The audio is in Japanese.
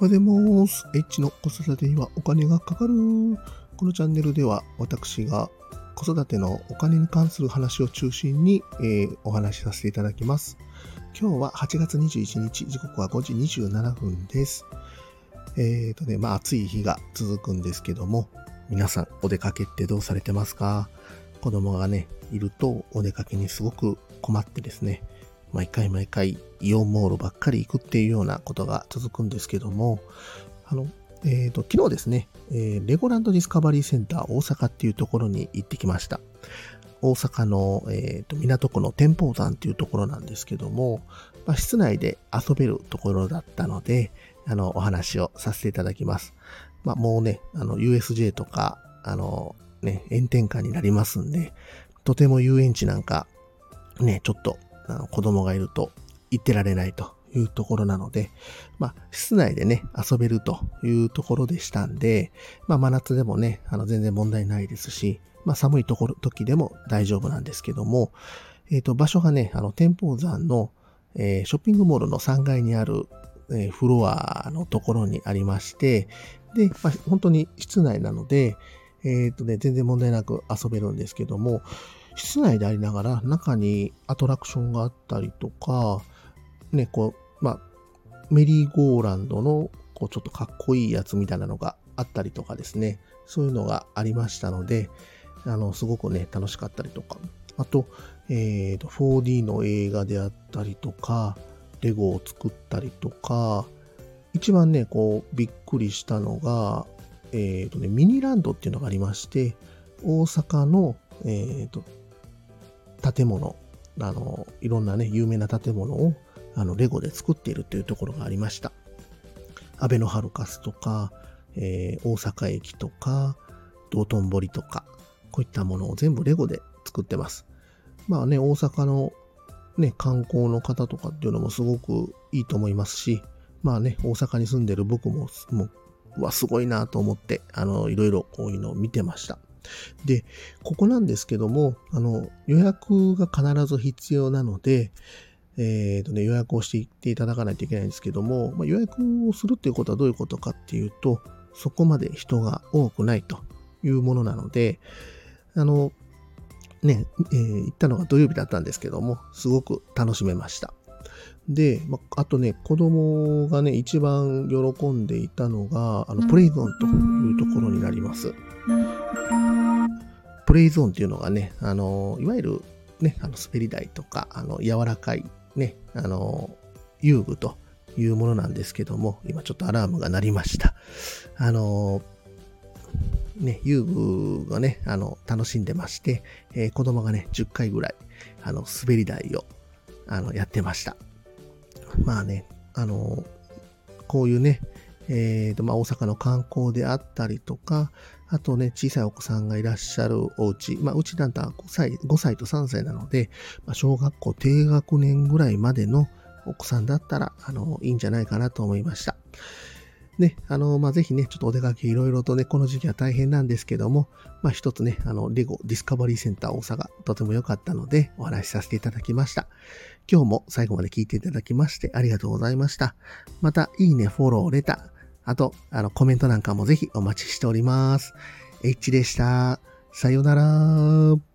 おはようございます。H の子育てにはお金がかかる。このチャンネルでは私が子育てのお金に関する話を中心に、えー、お話しさせていただきます。今日は8月21日、時刻は5時27分です。えっ、ー、とね、まあ暑い日が続くんですけども、皆さんお出かけってどうされてますか？子供がね、いるとお出かけにすごく困ってですね、毎回毎回イオンモールばっかり行くっていうようなことが続くんですけども、あの、えっ、ー、と、昨日ですね、えー、レゴランドディスカバリーセンター大阪っていうところに行ってきました。大阪の、えーと、港区の天保山っていうところなんですけども、まあ、室内で遊べるところだったので、あの、お話をさせていただきます。まあ、もうね、あの、USJ とか、あの、ね、炎天下になりますんで、とても遊園地なんか、ね、ちょっとあの子供がいると行ってられないというところなので、まあ、室内でね、遊べるというところでしたんで、まあ、真夏でもね、あの、全然問題ないですし、まあ、寒いところ、時でも大丈夫なんですけども、えっ、ー、と、場所がね、あの、天保山の、えー、ショッピングモールの3階にある、えー、フロアのところにありまして、で、まあ、本当に室内なので、えっ、ー、とね、全然問題なく遊べるんですけども、室内でありながら中にアトラクションがあったりとか、ね、こう、まあ、メリーゴーランドのこうちょっとかっこいいやつみたいなのがあったりとかですね、そういうのがありましたので、あの、すごくね、楽しかったりとか、あと、えっ、ー、と、4D の映画であったりとか、レゴを作ったりとか、一番ね、こう、びっくりしたのが、えっ、ー、とね、ミニランドっていうのがありまして、大阪の、えっ、ー、と、建物、あの、いろんなね、有名な建物を、あの、レゴで作っているというところがありました。アベノハルカスとか、えー、大阪駅とか、道頓堀とか、こういったものを全部レゴで作ってます。まあね、大阪のね、観光の方とかっていうのもすごくいいと思いますし、まあね、大阪に住んでる僕も、もう、わ、すごいなと思って、あの、いろいろこういうのを見てました。で、ここなんですけども、あの、予約が必ず必要なので、えっ、ー、とね、予約をしていっていただかないといけないんですけども、まあ、予約をするっていうことはどういうことかっていうと、そこまで人が多くないというものなので、あの、ね、えー、行ったのが土曜日だったんですけども、すごく楽しめました。で、まあ、とね、子供がね、一番喜んでいたのが、あの、プレイゾーンというところになります。プレイゾーンっていうのがね、あの、いわゆるね、あの、滑り台とか、あの、柔らかいね、あの、遊具というものなんですけども、今ちょっとアラームが鳴りました。あの、ね、遊具がね、あの、楽しんでまして、えー、子供がね、10回ぐらい、あの、滑り台を、あの、やってました。まあね、あの、こういうね、えーとまあ、大阪の観光であったりとか、あとね、小さいお子さんがいらっしゃるお家、まあ、うちなんと5歳 ,5 歳と3歳なので、まあ、小学校低学年ぐらいまでのお子さんだったら、あの、いいんじゃないかなと思いました。ね、あの、まあ、ぜひね、ちょっとお出かけいろいろとね、この時期は大変なんですけども、まあ、一つね、あの、レゴディスカバリーセンター大阪、とても良かったので、お話しさせていただきました。今日も最後まで聞いていただきましてありがとうございました。また、いいね、フォロー、レター、あと、あの、コメントなんかもぜひお待ちしております。H でした。さよなら。